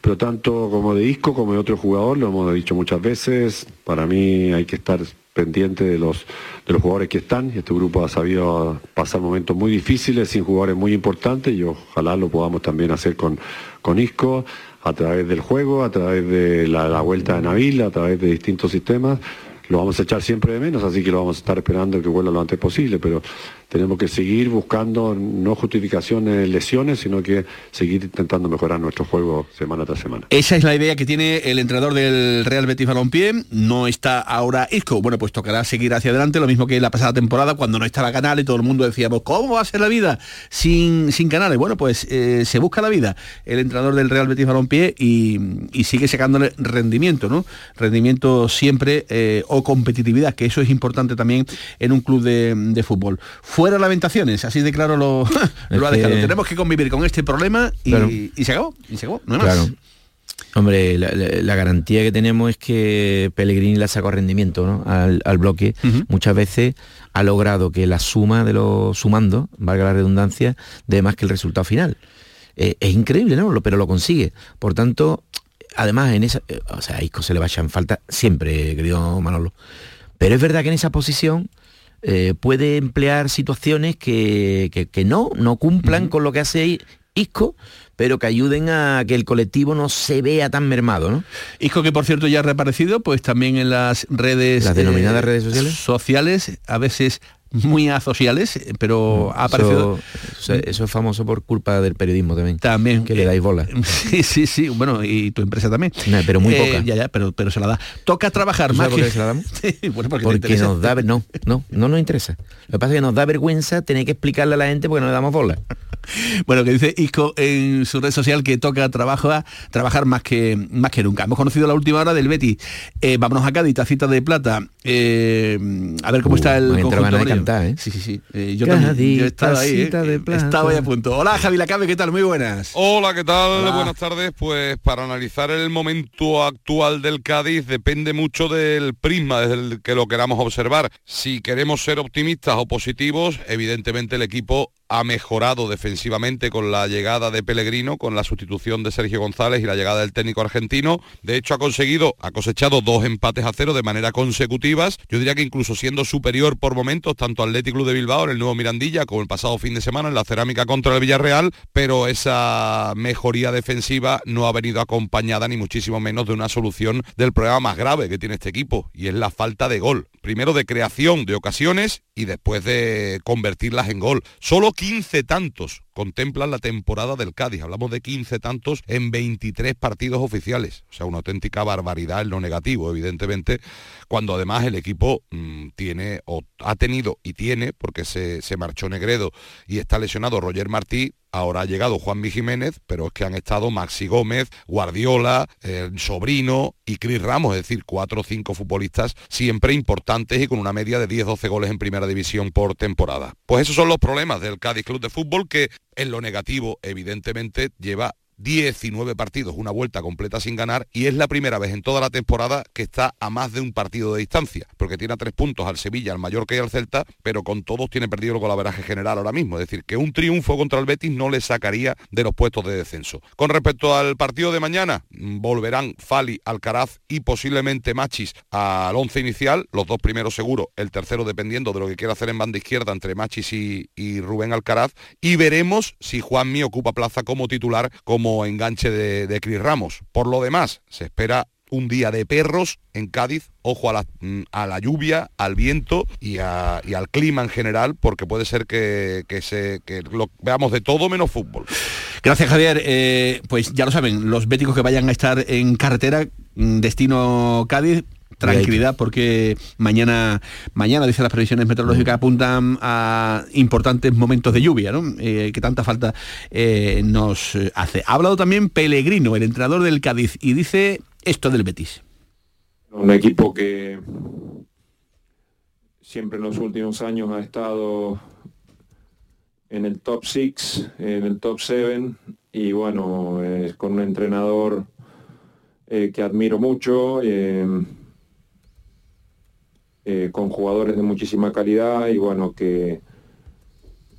Pero tanto como de Isco como de otro jugador, lo hemos dicho muchas veces, para mí hay que estar pendiente de los, de los jugadores que están este grupo ha sabido pasar momentos muy difíciles sin jugadores muy importantes y ojalá lo podamos también hacer con, con Isco a través del juego, a través de la, la vuelta de Nabil, a través de distintos sistemas. Lo vamos a echar siempre de menos, así que lo vamos a estar esperando que vuelva lo antes posible, pero tenemos que seguir buscando no justificaciones, lesiones, sino que seguir intentando mejorar nuestro juego semana tras semana. Esa es la idea que tiene el entrenador del Real Betis Balompié. No está ahora Isco. Bueno, pues tocará seguir hacia adelante, lo mismo que la pasada temporada, cuando no estaba Canales, todo el mundo decíamos, ¿cómo va a ser la vida sin, sin Canales? Bueno, pues eh, se busca la vida el entrenador del Real Betis Balompié y, sigue sacándole rendimiento, ¿no? Rendimiento siempre eh, o competitividad, que eso es importante también en un club de, de fútbol. Fuera lamentaciones, así de claro lo, lo ha que- dejado. Tenemos que convivir con este problema y, Claro. y se acabó, y se acabó, no hay Claro. más. Hombre, la, la- la garantía que tenemos es que Pellegrini le sacado rendimiento ¿no? al, al bloque. Muchas veces ha logrado que la suma de los sumando, valga la redundancia, dé más que el resultado final. Eh, es increíble, ¿no? Lo- Pero lo consigue. Por tanto, además, en esa. eh, O sea, a Isco se le va a echar en falta siempre, querido Manolo. Pero es verdad que en esa posición eh, puede emplear situaciones que, que- que no, no cumplan con lo que hace Isco, pero que ayuden a que el colectivo no se vea tan mermado, ¿no? Isco que por cierto ya ha reaparecido, pues también en las redes... Las denominadas redes sociales. Sociales, a veces muy asociales, eh, pero ha aparecido... Eso, es famoso por culpa del periodismo también. También. Que le dais bola. Sí, sí, sí, bueno, y tu empresa también. No, pero muy Eh, poca. Ya, ya, pero, pero se la da. Toca trabajar ¿Tú más que... se la damos? Sí, bueno, porque, Porque nos da... No, no, no nos interesa. Lo que pasa es que nos da vergüenza tener que explicarle a la gente porque no le damos bola. Bueno, que dice Isco en su red social que toca trabajo a trabajar más que más que nunca. Hemos conocido la última hora del Betis. Eh, vámonos a Cádiz, tacita de plata. Eh, a ver cómo está el Uh, me entra conjunto cantar, ¿eh? Sí, sí, sí. Eh, yo Cádiz, también. Yo he estado ahí. eh. de plata. estado ahí a punto. Hola, Javi Lacabe, ¿qué tal? Muy buenas. Hola, ¿qué tal? Hola. Buenas tardes. Pues para analizar el momento actual del Cádiz depende mucho del prisma desde el que lo queramos observar. Si queremos ser optimistas o positivos, evidentemente el equipo ha mejorado defensivamente con la llegada de Pellegrino, con la sustitución de Sergio González y la llegada del técnico argentino. De hecho, ha conseguido, ha cosechado dos empates a cero de manera consecutivas. Yo diría que incluso siendo superior por momentos, tanto Atlético Club de Bilbao en el nuevo Mirandilla como el pasado fin de semana en la cerámica contra el Villarreal, pero esa mejoría defensiva no ha venido acompañada ni muchísimo menos de una solución del problema más grave que tiene este equipo y es la falta de gol. Primero de creación de ocasiones y después de convertirlas en gol. Solo 15 tantos contemplan la temporada del Cádiz. Hablamos de 15 tantos en 23 partidos oficiales. O sea, una auténtica barbaridad en lo negativo, evidentemente, cuando además el equipo mm, tiene o ha tenido y tiene, porque se, se marchó Negredo y está lesionado Roger Martí, Ahora ha llegado Juanmi Jiménez, pero es que han estado Maxi Gómez, Guardiola, el Sobrino y Cris Ramos, es decir, cuatro o cinco futbolistas siempre importantes y con una media de 10-12 goles en primera división por temporada. Pues esos son los problemas del Cádiz Club de Fútbol que en lo negativo evidentemente lleva 19 partidos, una vuelta completa sin ganar y es la primera vez en toda la temporada que está a más de un partido de distancia, porque tiene a tres puntos al Sevilla, al Mallorca y al Celta, pero con todos tiene perdido el golaveraje general ahora mismo, es decir, que un triunfo contra el Betis no le sacaría de los puestos de descenso. Con respecto al partido de mañana, mm, volverán Fali, Alcaraz y posiblemente Machis al once inicial, los dos primeros seguro, el tercero dependiendo de lo que quiera hacer en banda izquierda entre Machis y, y Rubén Alcaraz, y veremos si Juanmi ocupa plaza como titular, como enganche de, de Cris Ramos. Por lo demás, se espera un día de perros en Cádiz, ojo a la, mm, a la lluvia, al viento y, al clima en general, porque puede ser que, que se, que lo veamos de todo menos fútbol. Gracias, Javier. Eh, pues ya lo saben, los béticos que vayan a estar en carretera, mm, destino Cádiz, tranquilidad porque mañana mañana dice las previsiones meteorológicas apuntan a importantes momentos de lluvia ¿no? Eh, que tanta falta eh, nos eh, hace. Ha hablado también Pellegrino el entrenador del Cádiz y dice esto del Betis. Un equipo que siempre en los últimos años ha estado en el top 6, en el top 7 y bueno, es con un entrenador eh, que admiro mucho, eh, con jugadores de muchísima calidad y bueno, que,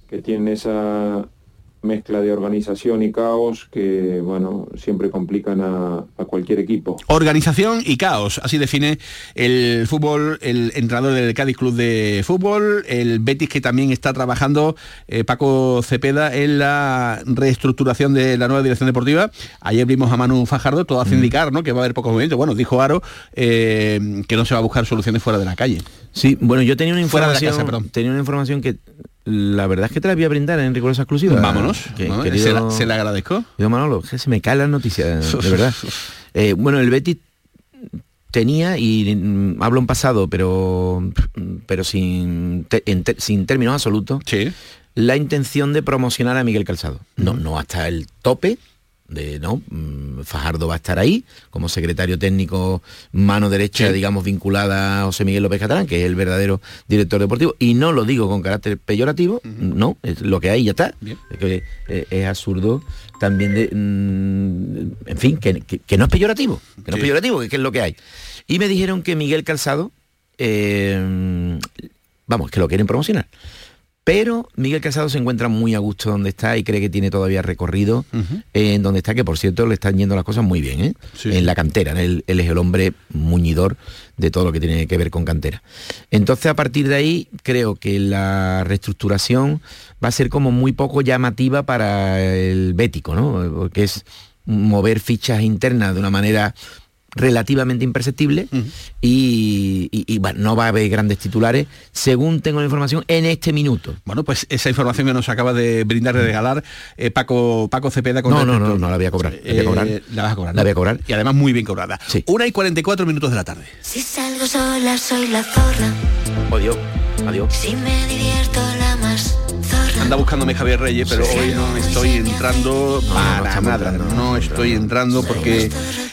que tienen esa mezcla de organización y caos que bueno, siempre complican a- a cualquier equipo. Organización y caos, así define el fútbol, el entrenador del Cádiz Club de Fútbol, el Betis que también está trabajando, eh, Paco Cepeda, en la reestructuración de la nueva dirección deportiva. Ayer vimos a Manu Fajardo, todo hace indicar ¿no? que va a haber pocos movimientos. Bueno, dijo Aro eh, que no se va a buscar soluciones fuera de la calle. Sí, bueno, yo tenía una Fuera de la información, casa, tenía una información que la verdad es que te la voy a brindar en rigurosa exclusiva. Vámonos, Que- ¿no? querido- se, la, se le agradezco. Querido Manolo, que se me caen las noticias, de verdad. Eh, bueno, el Betis tenía, y mm, hablo en pasado, pero, pero sin, te- en te- sin términos absolutos, la intención de promocionar a Miguel Calzado. No, no hasta el tope, de no, mm, Fajardo va a estar ahí como secretario técnico, mano derecha, Sí. digamos, vinculada a José Miguel López Catalán, que es el verdadero director deportivo, y no lo digo con carácter peyorativo, no, es lo que hay ya está. Es, que, eh, es absurdo también de, mm, en fin, que, que- que no es peyorativo, que no es peyorativo, que, que es lo que hay. Y me dijeron que Miguel Calzado, eh, vamos, que lo quieren promocionar. Pero Miguel Casado se encuentra muy a gusto donde está y cree que tiene todavía recorrido en donde está, que por cierto le están yendo las cosas muy bien, ¿eh? en la cantera. Él, él es el hombre muñidor de todo lo que tiene que ver con cantera. Entonces a partir de ahí creo que la reestructuración va a ser como muy poco llamativa para el bético, ¿no? Porque es mover fichas internas de una manera relativamente imperceptible y, y- y, bueno, no va a haber grandes titulares, según tengo la información, en este minuto. Bueno, pues esa información que nos acaba de brindar y regalar eh, Paco, Paco Cepeda con No, no, no, no la voy a cobrar. La voy a Eh, cobrar. la vas a cobrar. La voy a cobrar. Y además muy bien cobrada. Una y 44 minutos de la tarde. Si salgo sola soy la zorra. Adiós. Adiós. Si me divierto la más zorra. Anda buscándome Javier Reyes, pero hoy no estoy entrando para nada. No estoy entrando porque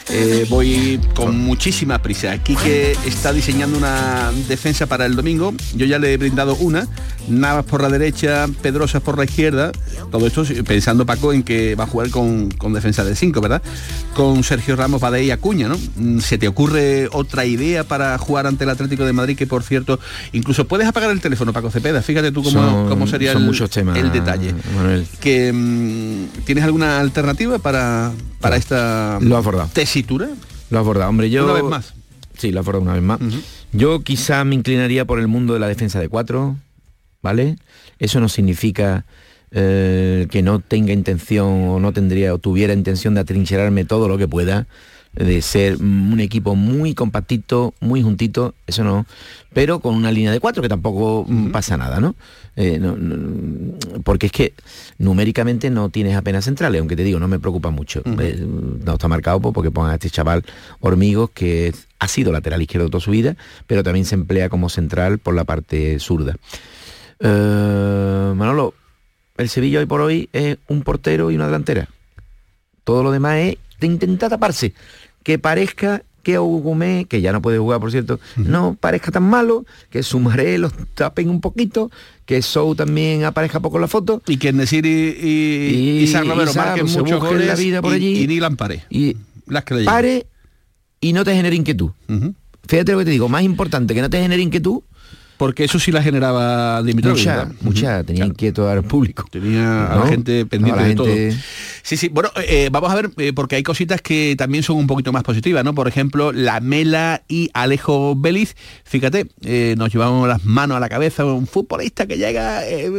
eh, voy con muchísima prisa. Quique está diseñando una defensa para el domingo. Yo ya le he brindado una. Navas por la derecha, Pedrosa por la izquierda. Todo esto pensando, Paco, en que va a jugar con, con defensa de 5, ¿verdad? Con Sergio Ramos, Badé y Acuña, ¿no? Mm, ¿Se te ocurre otra idea para jugar ante el Atlético de Madrid? Que, por cierto, incluso puedes apagar el teléfono, Paco Cepeda. Fíjate tú cómo, Son- cómo sería son el, muchos temas, el detalle. Manuel. Que mm, ¿Tienes alguna alternativa para, para esta Lo abordado. tesitura? Lo abordado, hombre. Yo, Una vez más. Sí, lo abordado una vez más. Yo quizá me inclinaría por el mundo de la defensa de cuatro, ¿vale? Eso no significa eh, que no tenga intención o no tendría o tuviera intención de atrincherarme todo lo que pueda, de ser un equipo muy compactito, muy juntito, eso no, pero con una línea de cuatro que tampoco pasa nada, ¿no? Eh, no- no- porque es que numéricamente no tienes apenas centrales, aunque te digo, no me preocupa mucho. Eh, no está marcado porque pongan a este chaval Hormigos, que ha sido lateral izquierdo toda su vida, pero también se emplea como central por la parte zurda. Eh, Manolo, el Sevilla hoy por hoy es un portero y una delantera. Todo lo demás es de intentar taparse. Que parezca que Augumé, que ya no puede jugar, por cierto, no parezca tan malo, que Sumaré los tapen un poquito, que Sou también aparezca poco en la foto. Y que Nesiri y, y, San Romero Sa, marquen se muchos goles la vida por y, allí. y Nilan pare. Y Las que le pare y no te genere inquietud. Fíjate lo que te digo, más importante que no te genere inquietud. Porque eso sí la generaba Dimitrovic. Mucha, ¿verdad? mucha, tenía inquieto al público. Tenía a la gente pendiente la de todo. gente- Sí, sí. Bueno, eh, vamos a ver, eh, porque hay cositas que también son un poquito más positivas, ¿no? Por ejemplo, la Mela y Alejo Vélez. Fíjate, eh, nos llevamos las manos a la cabeza un futbolista que llega eh,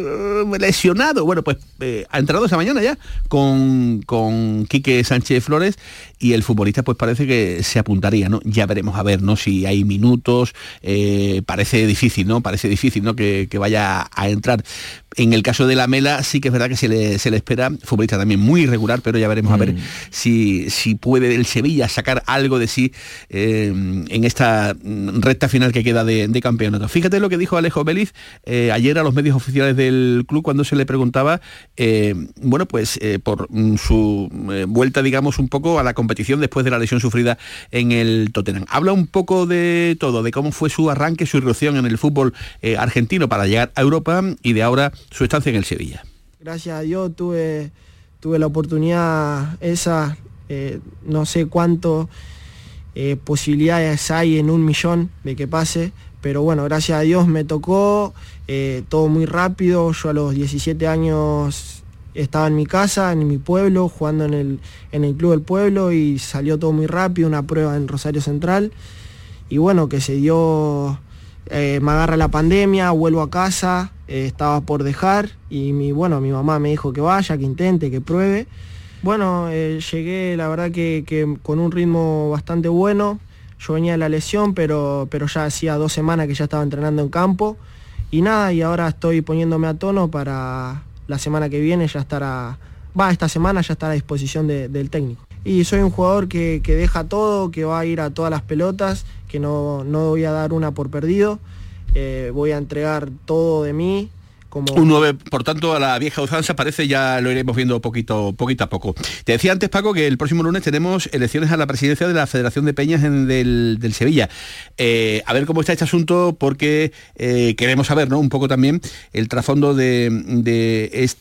lesionado. Bueno, pues eh, ha entrado esa mañana ya con, con Quique Sánchez Flores y el futbolista pues parece que se apuntaría, ¿no? Ya veremos a ver, ¿no? Si hay minutos, eh, parece difícil, ¿no? Parece difícil, ¿no? Que, que vaya a entrar. En el caso de la Mela sí que es verdad que se le, se le espera, futbolista también muy irregular, pero ya veremos a ver si, si puede el Sevilla sacar algo de sí eh, en esta mm, recta final que queda de, de campeonato. Fíjate lo que dijo Alejo Vélez eh, ayer a los medios oficiales del club cuando se le preguntaba, eh, bueno, pues eh, por mm, su vuelta, digamos, un poco a la competición después de la lesión sufrida en el Tottenham. Habla un poco de todo, de cómo fue su arranque, su irrupción en el fútbol eh, argentino para llegar a Europa y de ahora su estancia en el Sevilla. Gracias a Dios tuve, tuve la oportunidad esa, eh, no sé cuánto eh, posibilidades hay en un millón de que pase, pero bueno, gracias a Dios me tocó, eh, todo muy rápido, yo a los 17 años estaba en mi casa, en mi pueblo, jugando en el, en el club del pueblo y salió todo muy rápido, una prueba en Rosario Central y bueno, que se dio, eh, me agarra la pandemia, vuelvo a casa, eh, estaba por dejar y mi, bueno, mi mamá me dijo que vaya, que intente, que pruebe. Bueno, eh, llegué la verdad que, con un ritmo bastante bueno, yo venía de la lesión, pero, pero ya hacía dos semanas que ya estaba entrenando en campo y nada, y ahora estoy poniéndome a tono para la semana que viene ya estar a, va, esta semana ya estar a disposición de- del técnico. Y soy un jugador que, que deja todo, que va a ir a todas las pelotas, que no, no voy a dar una por perdido, eh, voy a entregar todo de mí. Como... Un 9, por tanto, a la vieja usanza parece ya lo iremos viendo poquito, poquito a poco. Te decía antes, Paco, que el próximo lunes tenemos elecciones a la presidencia de la Federación de Peñas en- del, del Sevilla. Eh, a ver cómo está este asunto, porque eh, queremos saber ¿no? un poco también el trasfondo de, de este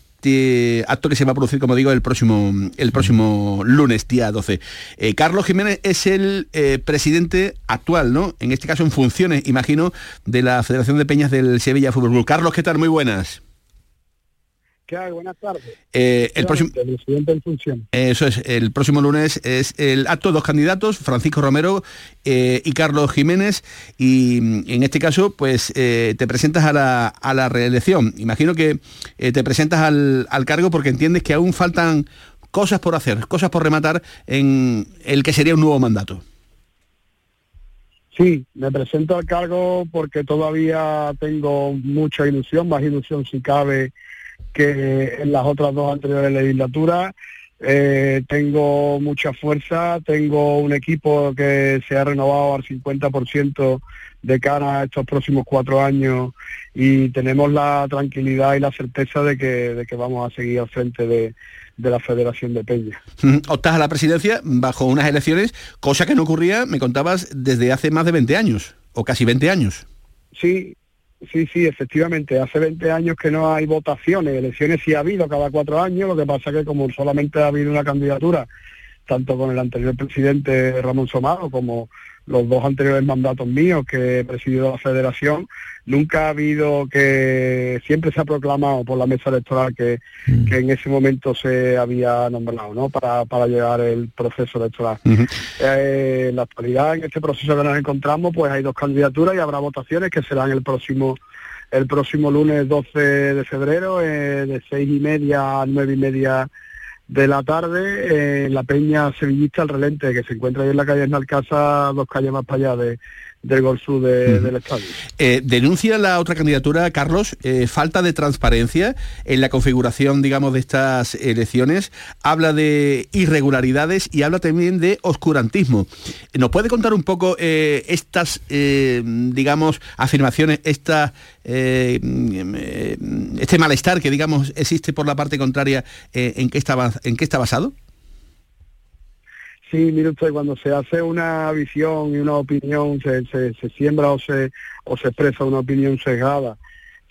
acto que se va a producir, como digo, el próximo, el próximo lunes, día 12. Eh, Carlos Jiménez es el eh, presidente actual, ¿no? En este caso en funciones, imagino, de la Federación de Peñas del Sevilla Fútbol Club. Carlos, ¿qué tal? Muy buenas. ¿Qué hay? Buenas tardes. Eh, el próximo, en función. eso es, el próximo lunes es el acto de dos candidatos, Francisco Romero eh, y Carlos Jiménez, y mm, en este caso, pues eh, te presentas a la, a la reelección. Imagino que eh, te presentas al, al cargo porque entiendes que aún faltan cosas por hacer, cosas por rematar en el que sería un nuevo mandato. Sí, me presento al cargo porque todavía tengo mucha ilusión, más ilusión si cabe que en las otras dos anteriores legislaturas. Eh, tengo mucha fuerza, tengo un equipo que se ha renovado al 50% de cara a estos próximos cuatro años y tenemos la tranquilidad y la certeza de que, de que vamos a seguir al frente de, de la Federación de Peña. Optas a la presidencia bajo unas elecciones, cosa que no ocurría, me contabas, desde hace más de 20 años, o casi 20 años. Sí, sí, sí, efectivamente. Hace 20 años que no hay votaciones, elecciones sí ha habido cada cuatro años, lo que pasa que como solamente ha habido una candidatura, tanto con el anterior presidente Ramón Somado como los dos anteriores mandatos míos que he presidido la federación, nunca ha habido que siempre se ha proclamado por la mesa electoral que, que en ese momento se había nombrado ¿no? para, para llegar el proceso electoral. Eh, en la actualidad, en este proceso que nos encontramos, pues hay dos candidaturas y habrá votaciones que serán el próximo el próximo lunes 12 de febrero, eh, de seis y media a nueve y media de la tarde eh, la Peña Sevillista El Relente, que se encuentra ahí en la calle Esnalcasa, dos calles más para allá de, del gol sur de, del estadio. Eh, denuncia la otra candidatura, Carlos, eh, falta de transparencia en la configuración, digamos, de estas elecciones. Habla de irregularidades y habla también de oscurantismo. ¿Nos puede contar un poco eh, estas, digamos, afirmaciones, esta, mm, este malestar que, digamos, existe por la parte contraria, en, qué está, en qué está basado? Sí, mire usted, cuando se hace una visión y una opinión, se, se, se siembra o se, o se expresa una opinión sesgada,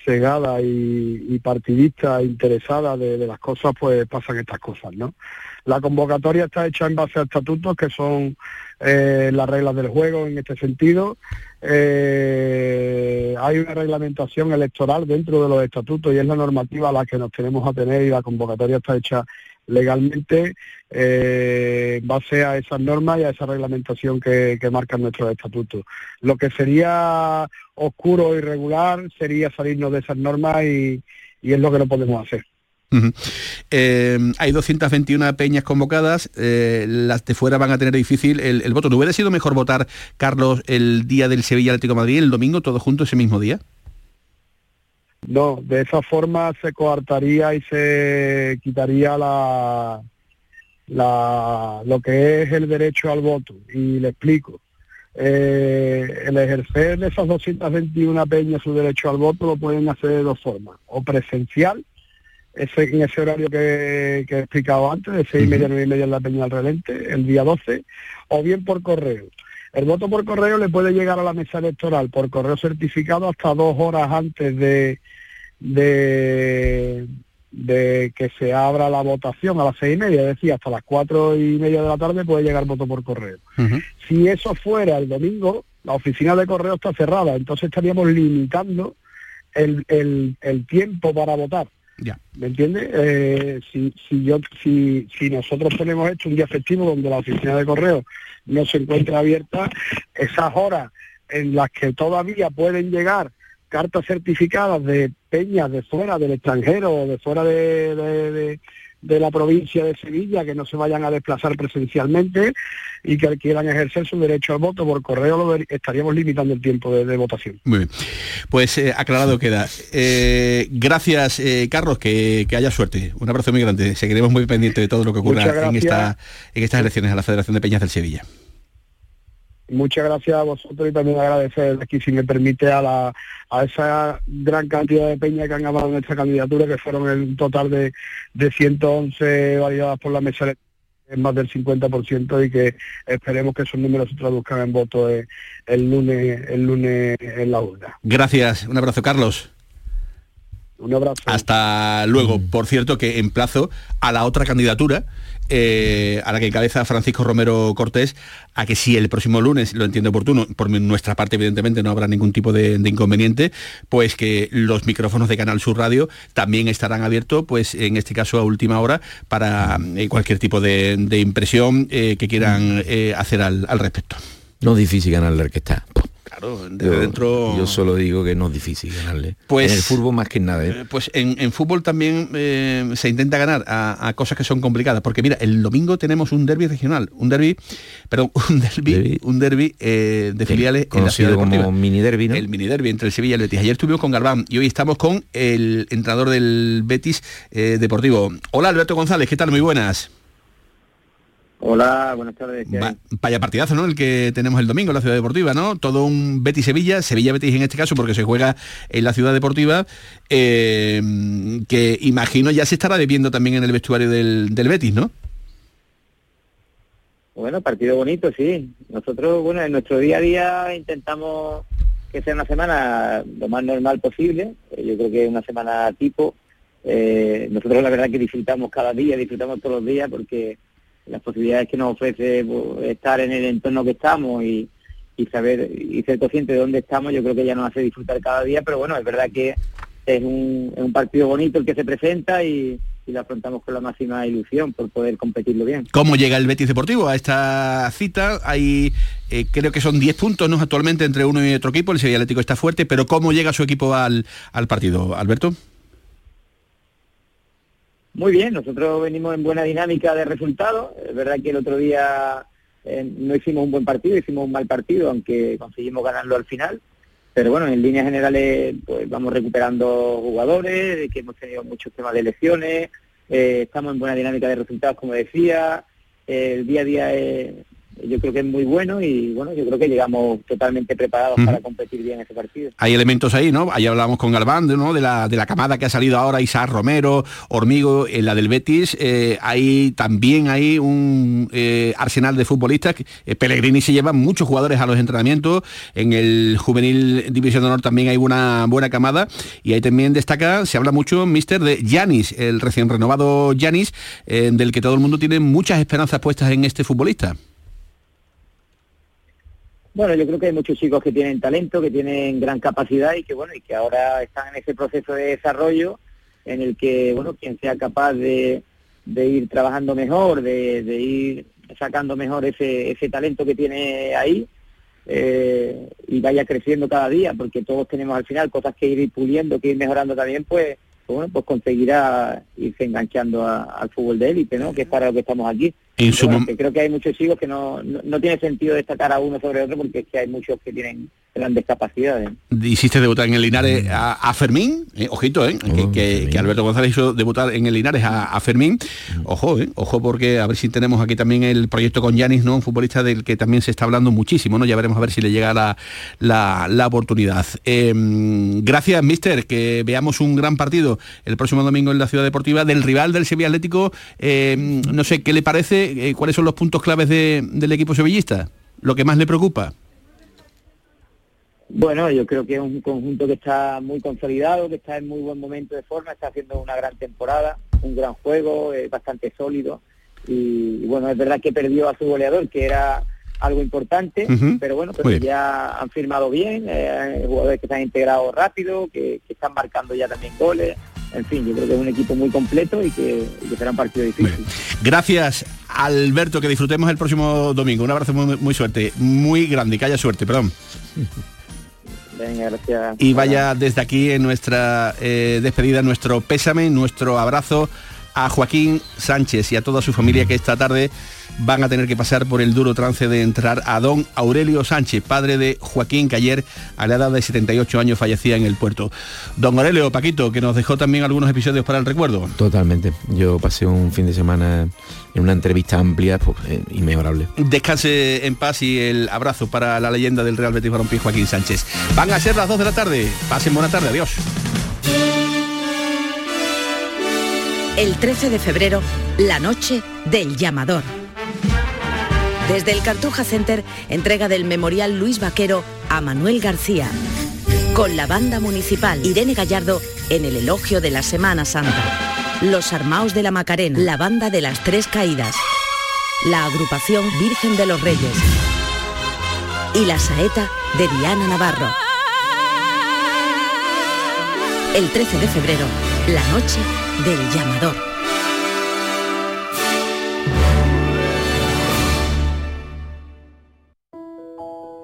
cegada y, partidista, interesada de, de las cosas, pues pasan estas cosas, ¿no? La convocatoria está hecha en base a estatutos que son eh, las reglas del juego en este sentido. Eh, hay una reglamentación electoral dentro de los estatutos y es la normativa a la que nos tenemos a tener y la convocatoria está hecha legalmente eh, base a esas normas y a esa reglamentación que, que marcan nuestros estatutos. Lo que sería oscuro o irregular sería salirnos de esas normas y, y es lo que no podemos hacer. Eh, hay 221 peñas convocadas, eh, las de fuera van a tener difícil el, el voto. ¿No hubiera sido mejor votar, Carlos, el día del Sevilla Atlético de Madrid, el domingo, todo junto ese mismo día? No, de esa forma se coartaría y se quitaría la, la, lo que es el derecho al voto. Y le explico. Eh, el ejercer de esas 221 peñas su derecho al voto lo pueden hacer de dos formas. O presencial, ese, en ese horario que, que he explicado antes, de seis y media, nueve y media en la Peña del Relente, el día 12, o bien por correo. El voto por correo le puede llegar a la mesa electoral por correo certificado hasta dos horas antes de, de, de que se abra la votación a las seis y media, es decir, hasta las cuatro y media de la tarde puede llegar voto por correo. Si eso fuera el domingo, la oficina de correo está cerrada, entonces estaríamos limitando el, el, el tiempo para votar. Ya. ¿Me entiendes? Eh, si, si, yo, si, si nosotros tenemos hecho un día festivo donde la oficina de correo no se encuentra abierta, esas horas en las que todavía pueden llegar cartas certificadas de peñas de fuera del extranjero o de fuera de, de la provincia de Sevilla que no se vayan a desplazar presencialmente y que quieran ejercer su derecho al voto por correo, lo estaríamos limitando el tiempo de, de votación. Muy bien. Pues eh, aclarado queda. Eh, gracias, eh, Carlos, que, que haya suerte. Un abrazo muy grande. Seguiremos muy pendientes de todo lo que ocurra esta, en estas elecciones a la Federación de Peñas del Sevilla. Muchas gracias a vosotros y también agradecer aquí, si me permite, a, la, a esa gran cantidad de peñas que han ganado nuestra candidatura, que fueron un total de, de 111 validadas por la mesa es más del 50% y que esperemos que esos números se traduzcan en votos eh, el lunes el lunes en la urna. Gracias. Un abrazo, Carlos. Un abrazo. Hasta luego. Por cierto, que emplazo a la otra candidatura, eh, a la que encabeza Francisco Romero Cortés, a que si el próximo lunes, lo entiendo oportuno, por nuestra parte evidentemente no habrá ningún tipo de, de inconveniente, pues que los micrófonos de Canal Sur Radio también estarán abiertos, pues en este caso a última hora, para eh, cualquier tipo de, de impresión eh, que quieran eh, hacer al, al respecto. No es difícil ganarle al que está. Claro, desde yo, dentro... Yo solo digo que no es difícil ganarle. Pues, en el fútbol más que en nada. ¿eh? Eh, Pues en, en fútbol también eh, se intenta ganar a, a cosas que son complicadas, porque mira, el domingo tenemos un derby regional, un derby, perdón, un derby, un derby eh, de filiales en la ciudad Conocido como deportiva. mini derby, ¿no? El mini derby entre el Sevilla y el Betis. Ayer estuvimos con Galván y hoy estamos con el entrenador del Betis Deportivo. Hola Alberto González, ¿qué tal? Muy buenas. Hola, buenas tardes. ¿qué hay? Va- vaya partidazo, ¿no? El que tenemos el domingo en la ciudad deportiva, ¿no? Todo un Betis-Sevilla, Sevilla-Betis en este caso, porque se juega en la ciudad deportiva, eh, que imagino ya se estará debiendo también en el vestuario del, del Betis, ¿no? Bueno, partido bonito, sí. Nosotros, bueno, en nuestro día a día intentamos que sea una semana lo más normal posible. Eh, Yo creo que es una semana tipo. Eh, nosotros la verdad que disfrutamos cada día, disfrutamos todos los días porque las posibilidades que nos ofrece pues, estar en el entorno que estamos y, saber y ser consciente de dónde estamos, yo creo que ya nos hace disfrutar cada día, pero bueno, es verdad que es un, es un partido bonito el que se presenta y, y lo afrontamos con la máxima ilusión por poder competirlo bien. ¿Cómo llega el Betis Deportivo a esta cita? Hay, eh, creo que son 10 puntos, ¿no? Actualmente entre uno y otro equipo, el Sevilla Atlético está fuerte, pero ¿cómo llega su equipo al, al partido, Alberto? Muy bien, nosotros venimos en buena dinámica de resultados. Es verdad que el otro día eh, no hicimos un buen partido, hicimos un mal partido, aunque conseguimos ganarlo al final. Pero bueno, en líneas generales pues vamos recuperando jugadores, que hemos tenido muchos temas de lesiones, eh, estamos en buena dinámica de resultados, como decía. El día a día es- yo creo que es muy bueno y bueno, yo creo que llegamos totalmente preparados para competir bien ese partido. Hay elementos ahí, ¿no? Ahí hablamos con Galván, ¿no? De la, de la camada que ha salido ahora, Isaac Romero, Hormigo, en la del Betis. Eh, hay también hay un eh, arsenal de futbolistas. que, eh, Pellegrini se lleva muchos jugadores a los entrenamientos. En el juvenil División de Honor también hay una buena camada. Y ahí también destaca, se habla mucho, mister, de Yanis, el recién renovado Yanis, del que todo el mundo tiene muchas esperanzas puestas en este futbolista. Bueno, yo creo que hay muchos chicos que tienen talento, que tienen gran capacidad y que bueno, y que ahora están en ese proceso de desarrollo en el que bueno, quien sea capaz de, de ir trabajando mejor, de, de ir sacando mejor ese, ese talento que tiene ahí eh, y vaya creciendo cada día, porque todos tenemos al final cosas que ir puliendo, que ir mejorando también, pues, pues bueno, pues conseguirá irse enganchando al fútbol de élite, ¿no? Que es para lo que estamos aquí. En su creo que hay muchos chicos que no, no, no tiene sentido destacar a uno sobre otro porque es que hay muchos que tienen grandes capacidades. Hiciste debutar en el Linares a, a Fermín, eh, ojito, eh, que, que- que Alberto González hizo debutar en el Linares a, a Fermín. Ojo, eh, ojo porque a ver si tenemos aquí también el proyecto con Yanis, ¿no? Un futbolista del que también se está hablando muchísimo, ¿no? Ya veremos a ver si le llega la, la, la oportunidad. Eh, gracias, mister, que veamos un gran partido el próximo domingo en la Ciudad Deportiva del rival del Sevilla Atlético. Eh, no sé, ¿qué le parece? Eh, ¿Cuáles son los puntos claves de- del equipo sevillista? Lo que más le preocupa. Bueno, yo creo que es un conjunto que está muy consolidado, que está en muy buen momento de forma, está haciendo una gran temporada, un gran juego, es bastante sólido y, y bueno, es verdad que perdió a su goleador, que era algo importante, pero bueno, pues ya han firmado bien, eh, jugadores que se han integrado rápido, que, que están marcando ya también goles, en fin, yo creo que es un equipo muy completo y que, y que será un partido difícil. Gracias, Alberto, que disfrutemos el próximo domingo. Un abrazo muy, muy suerte, muy grande, que haya suerte, perdón. Gracias. Y vaya desde aquí en nuestra eh, despedida, nuestro pésame, nuestro abrazo a Joaquín Sánchez y a toda su familia que esta tarde van a tener que pasar por el duro trance de entrar a don Aurelio Sánchez, padre de Joaquín, que ayer a la edad de 78 años fallecía en el puerto. Don Aurelio, Paquito, que nos dejó también algunos episodios para el recuerdo. Totalmente. Yo pasé un fin de semana en una entrevista amplia, pues, eh, inmejorable. Descanse en paz y el abrazo para la leyenda del Real Betis Balompié Joaquín Sánchez. Van a ser las 2 de la tarde. Pasen buena tarde. Adiós. El 13 de febrero, la noche del llamador. Desde el Cartuja Center, entrega del Memorial Luis Vaquero a Manuel García. Con la banda municipal Irene Gallardo en el elogio de la Semana Santa. Los Armaos de la Macarena, la banda de las Tres Caídas. La agrupación Virgen de los Reyes. Y la saeta de Diana Navarro. El 13 de febrero, la noche del llamador.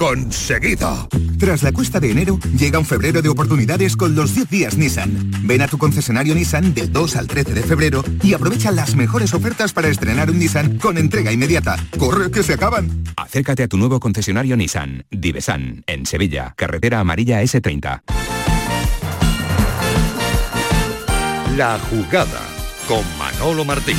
conseguido. Tras la cuesta de enero, llega un febrero de oportunidades con los 10 días Nissan. Ven a tu concesionario Nissan del 2 al 13 de febrero y aprovecha las mejores ofertas para estrenar un Nissan con entrega inmediata. ¡Corre que se acaban! Acércate a tu nuevo concesionario Nissan, Divesan, en Sevilla, carretera amarilla S30. La jugada con Manolo Martín.